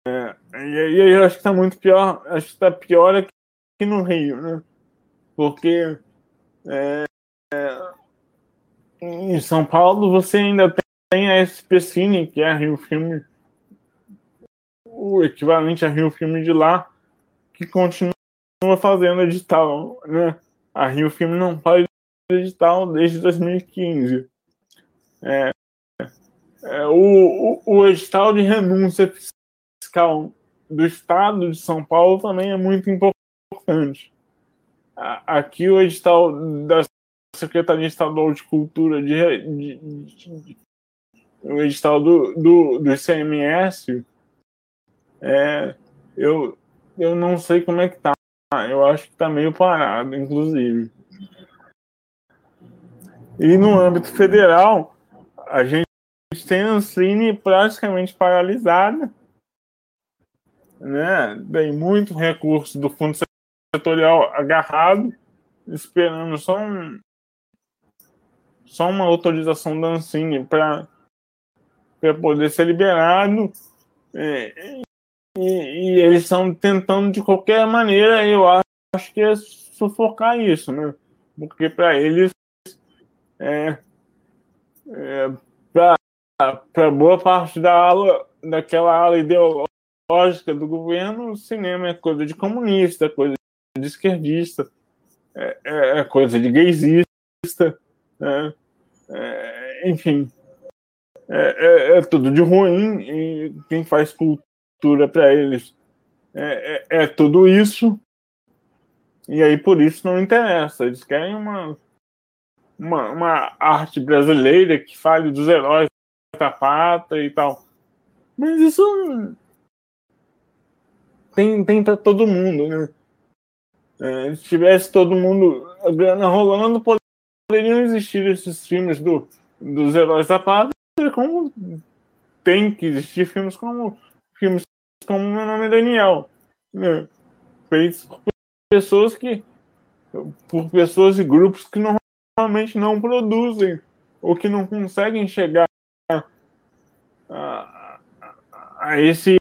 é, e aí eu acho que está muito pior, acho que está pior aqui no Rio, né? Porque é, é, em São Paulo você ainda tem a SP Cine, que é a Rio Filme, o equivalente a Rio Filme de lá, que continua fazendo edital, né? A Rio Filme não faz digital desde 2015. É, é, o, o, o edital de renúncia fiscal do Estado de São Paulo também é muito importante. Aqui o edital da Secretaria Estadual de Cultura, de, de, de, o edital do, do, do é, eu, eu não sei como é que tá. Eu acho que tá meio parado, inclusive. E no âmbito federal, a gente Ancine praticamente paralisada, né? Tem muito recurso do fundo setorial agarrado, esperando só um, só uma autorização da Ancine para poder ser liberado. É, e, e, eles estão tentando de qualquer maneira, eu acho que é sufocar isso, né? Porque para eles é, é, para boa parte da ala, daquela ala ideológica do governo, o cinema é coisa de comunista, coisa de esquerdista, é, é, é coisa de gaysista, né? é, enfim, é, é, é, tudo de ruim e quem faz cultura para eles é, tudo isso. E aí por isso não interessa, eles querem uma uma, uma arte brasileira que fale dos heróis pata e tal. Mas isso tem, tem para todo mundo, né? É, se tivesse todo mundo a grana rolando, poderiam existir esses filmes do, dos heróis da pátria, como tem que existir filmes como filmes como Meu Nome é Daniel, né? feitos por pessoas que por pessoas e grupos que não realmente não produzem ou que não conseguem chegar a, esse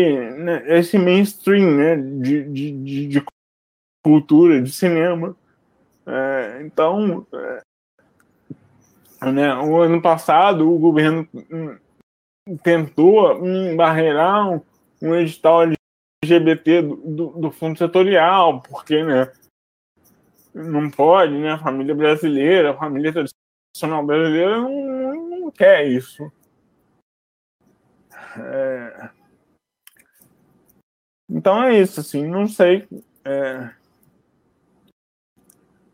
né, esse mainstream né, de, de, de, cultura, de cinema. É, então, é, né, o ano passado o governo tentou barreirar um, um edital LGBT do, do, do, fundo setorial, porque né, não pode, né, a família brasileira, a família tradicional brasileira não, não quer isso. É... Então é isso, assim, não sei. É...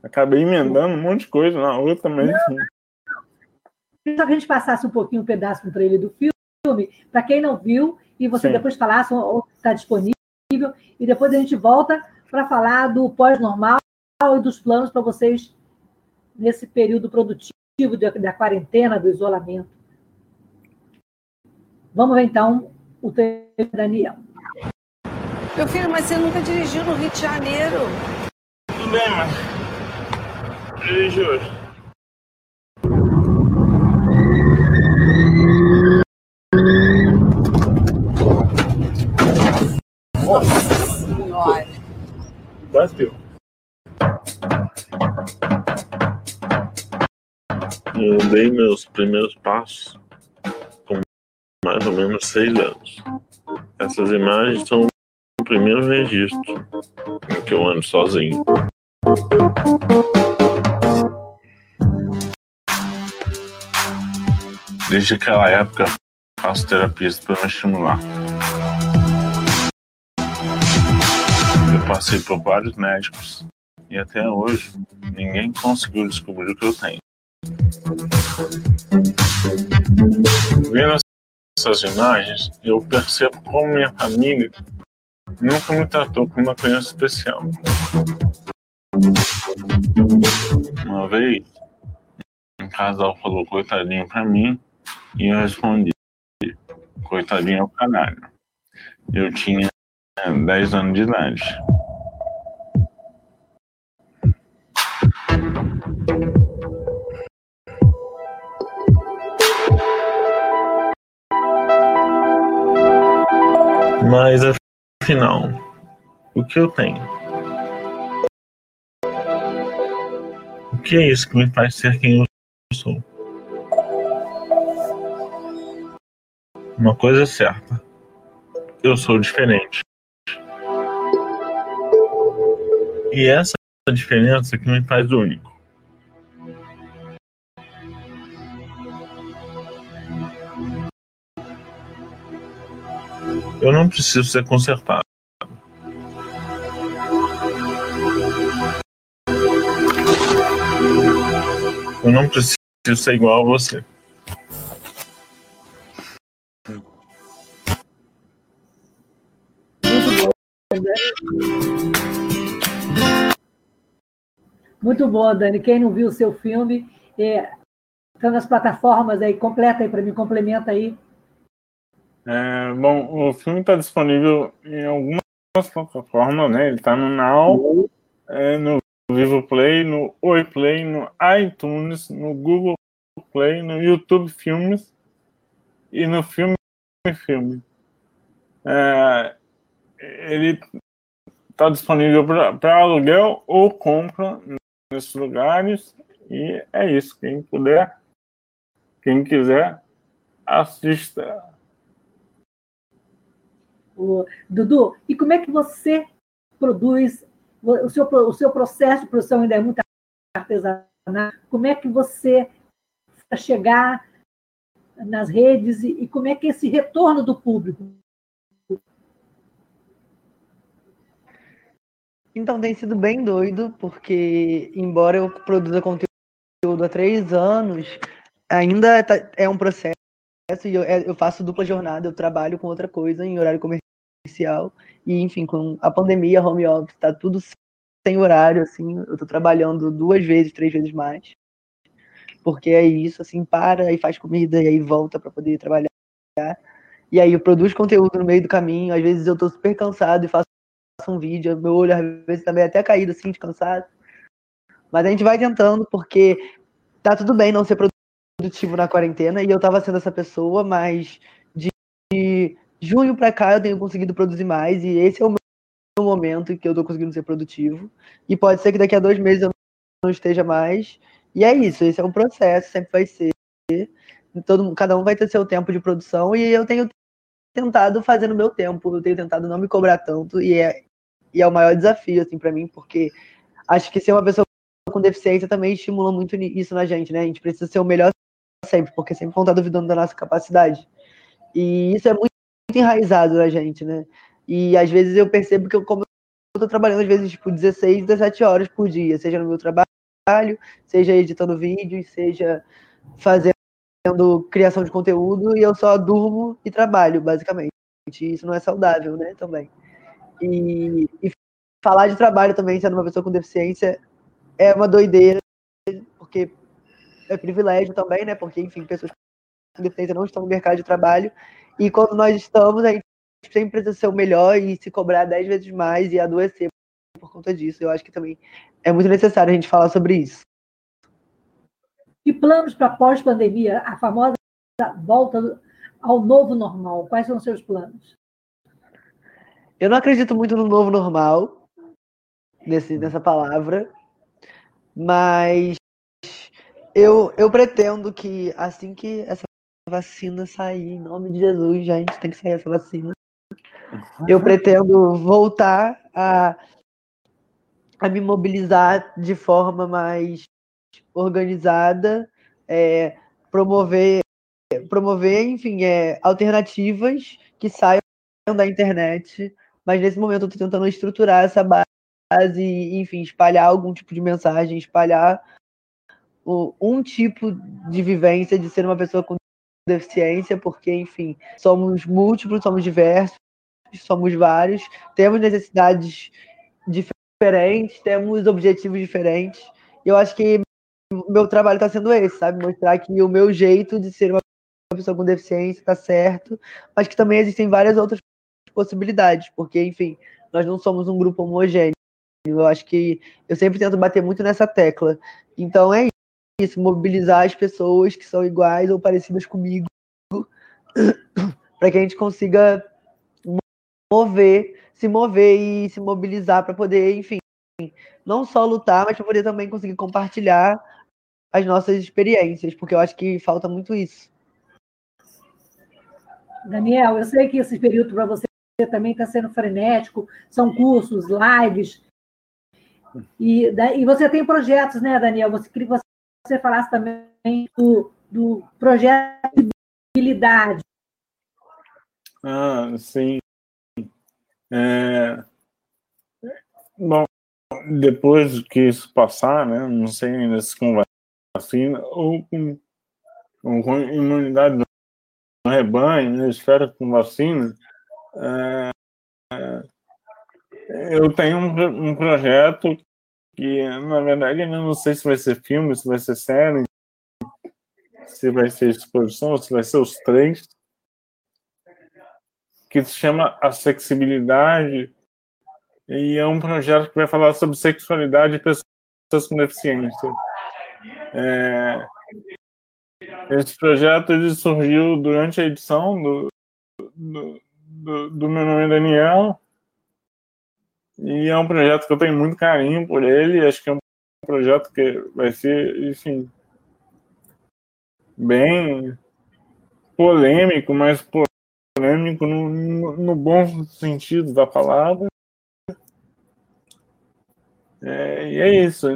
Acabei emendando um monte de coisa na outra, mas. Não, Só que a gente passasse um pouquinho um pedaço para ele do filme, para quem não viu, e você Sim. depois falasse ou está disponível, e depois a gente volta para falar do pós-normal e dos planos para vocês nesse período produtivo da quarentena, do isolamento. Vamos ver então o tema Daniel. Meu filho, mas você nunca dirigiu no Rio de Janeiro. Tudo bem, mas. Dirigi hoje. Nossa Senhora. Bateu. Eu dei meus primeiros passos mais ou menos seis anos. Essas imagens são o primeiro registro em que eu ando sozinho. Desde aquela época, faço terapias para me estimular. Eu passei por vários médicos e até hoje ninguém conseguiu descobrir o que eu tenho. Vendo essas imagens, eu percebo como minha família nunca me tratou como uma criança especial. Uma vez, um casal falou coitadinho pra mim e eu respondi: coitadinho é o caralho. Eu tinha 10 anos de idade. Mas afinal, o que eu tenho? O que é isso que me faz ser quem eu sou? Uma coisa é certa. Eu sou diferente. E essa diferença que me faz único. Eu não preciso ser consertado. Eu não preciso ser igual a você. Muito boa, Dani. Quem não viu o seu filme, é, tá nas plataformas aí, completa aí para mim, complementa aí. É, bom, o filme está disponível em algumas plataformas, né? Ele está no Now, é, no Vivo Play, no Oi Play, no iTunes, no Google Play, no YouTube Filmes e no Filme Filme. É, ele está disponível para aluguel ou compra nesses lugares e é isso. Quem puder, quem quiser, assista o, Dudu, e como é que você produz, o seu, o seu processo de produção ainda é muito artesanal, como é que você chegar nas redes e, e como é que é esse retorno do público? Então, tem sido bem doido, porque, embora eu produza conteúdo há três anos, ainda tá, é um processo e é, eu, faço dupla jornada, eu trabalho com outra coisa em horário comercial comercial. E, enfim, com a pandemia, home office, tá tudo sem horário, assim. Eu tô trabalhando duas vezes, três vezes mais. Porque é isso, assim, para e faz comida e aí volta para poder trabalhar. E aí eu produzo conteúdo no meio do caminho. Às vezes eu tô super cansado e faço um vídeo. Meu olho às vezes também é até caído, assim, de cansado. Mas a gente vai tentando, porque tá tudo bem não ser produtivo na quarentena. E eu tava sendo essa pessoa, mas junho para cá eu tenho conseguido produzir mais e esse é o meu momento que eu estou conseguindo ser produtivo. E pode ser que daqui a dois meses eu não esteja mais. E é isso, esse é um processo, sempre vai ser. Todo, cada um vai ter seu tempo de produção e eu tenho tentado fazer no meu tempo, eu tenho tentado não me cobrar tanto e é, e é o maior desafio assim para mim, porque acho que ser uma pessoa com deficiência também estimula muito isso na gente, né? A gente precisa ser o melhor sempre, porque sempre vão estar duvidando da nossa capacidade. E isso é muito enraizado na gente, né? E às vezes eu percebo que eu, como eu tô trabalhando, às vezes, tipo, 16, 17 horas por dia, seja no meu trabalho, seja editando vídeos, seja fazendo criação de conteúdo, e eu só durmo e trabalho, basicamente. Isso não é saudável, né, também. E, e falar de trabalho também, sendo uma pessoa com deficiência, é uma doideira, porque é privilégio também, né? Porque, enfim, pessoas com deficiência não estão no mercado de trabalho. E quando nós estamos, a gente sempre precisa ser o melhor e se cobrar dez vezes mais e adoecer por conta disso. Eu acho que também é muito necessário a gente falar sobre isso. E planos para pós-pandemia, a famosa volta ao novo normal? Quais são os seus planos? Eu não acredito muito no novo normal, nesse, nessa palavra, mas eu, eu pretendo que assim que essa vacina sair, em nome de Jesus, gente, tem que sair essa vacina. Eu pretendo voltar a, a me mobilizar de forma mais organizada, é, promover, promover, enfim, é, alternativas que saiam da internet, mas nesse momento eu estou tentando estruturar essa base, enfim, espalhar algum tipo de mensagem, espalhar um tipo de vivência de ser uma pessoa com deficiência, porque, enfim, somos múltiplos, somos diversos, somos vários, temos necessidades diferentes, temos objetivos diferentes. E eu acho que meu trabalho está sendo esse, sabe? Mostrar que o meu jeito de ser uma pessoa com deficiência está certo, mas que também existem várias outras possibilidades, porque, enfim, nós não somos um grupo homogêneo. Eu acho que eu sempre tento bater muito nessa tecla. Então é isso, mobilizar as pessoas que são iguais ou parecidas comigo, para que a gente consiga mover, se mover e se mobilizar para poder, enfim, não só lutar, mas para poder também conseguir compartilhar as nossas experiências, porque eu acho que falta muito isso. Daniel, eu sei que esse período para você também está sendo frenético, são cursos, lives, e, e você tem projetos, né, Daniel? Você que você falasse também do, do projeto de habilidade. Ah, sim. É... Bom, depois que isso passar, né, não sei ainda se com vacina ou com, com imunidade no rebanho, né, espero com vacina, é, é, eu tenho um, um, projeto que, na verdade, eu não sei se vai ser filme, se vai ser série, se vai ser exposição, se vai ser os três, que se chama A Sexibilidade, e é um projeto que vai falar sobre sexualidade e pessoas com deficiência. É, esse projeto ele surgiu durante a edição do, do, do, do, meu nome é Daniel, e é um projeto que eu tenho muito carinho por ele, acho que é um projeto que vai ser, enfim, bem polêmico, mas polêmico no, no, bom sentido da palavra. É, e é isso.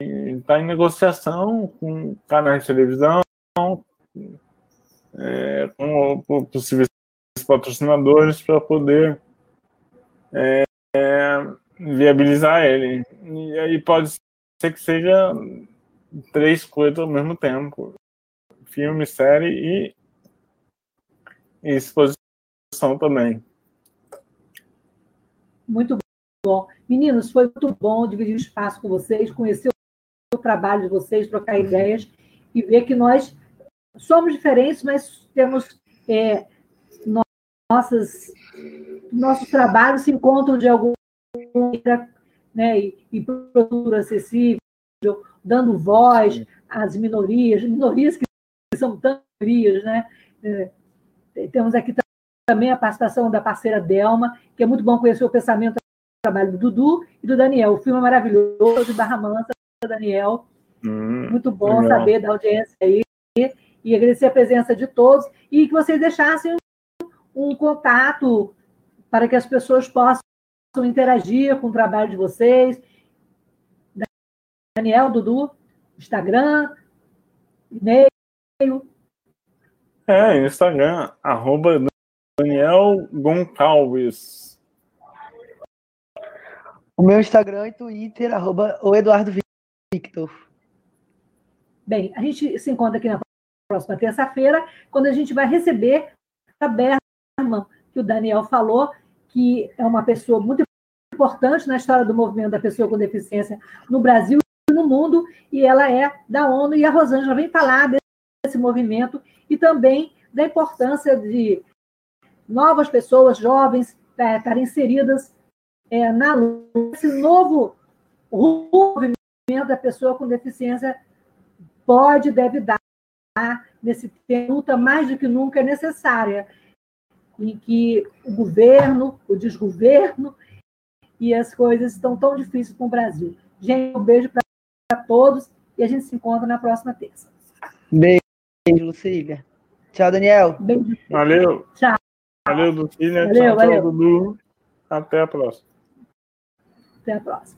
Está em negociação com canais de televisão, é, com, com possíveis patrocinadores para poder é, viabilizar ele. E aí pode ser que seja três coisas ao mesmo tempo: filme, série e, e exposição também. Muito bom. Meninos, foi muito bom dividir o espaço com vocês, conhecer o trabalho de vocês, trocar ideias e ver que nós somos diferentes, mas temos é, nossas, nossos trabalhos se encontram de alguma maneira né, e, e acessível, dando voz às minorias, minorias que são tantas minorias, né? É, temos aqui também a participação da parceira Delma, que é muito bom conhecer o pensamento e trabalho do Dudu e do Daniel. O filme é maravilhoso, de Barra Mansa, Daniel. Hum, Muito bom legal. saber da audiência aí. E agradecer a presença de todos. E que vocês deixassem um contato para que as pessoas possam interagir com o trabalho de vocês. Daniel, Dudu, Instagram, e-mail. É, Instagram, arroba Daniel Goncalves. O meu Instagram e Twitter, arroba o Eduardo Victor. Bem, a gente se encontra aqui na próxima terça-feira, quando a gente vai receber a Berman, que o Daniel falou, que é uma pessoa muito importante na história do movimento da pessoa com deficiência no Brasil e no mundo, e ela é da ONU, e a Rosângela vem falar desse movimento e também da importância de novas pessoas, jovens, é, estarem inseridas é, na. Esse novo movimento da pessoa com deficiência pode, deve dar nesse tempo, luta mais do que nunca é necessária, em que o governo, o desgoverno e as coisas estão tão difíceis para o Brasil. Gente, um beijo para todos e a gente se encontra na próxima terça. Beijo, Lucília. Tchau, Daniel. Beijo. Valeu. Tchau. Valeu, Lucília. Valeu, tchau, valeu. tchau, Dudu. Até a próxima. Até a próxima.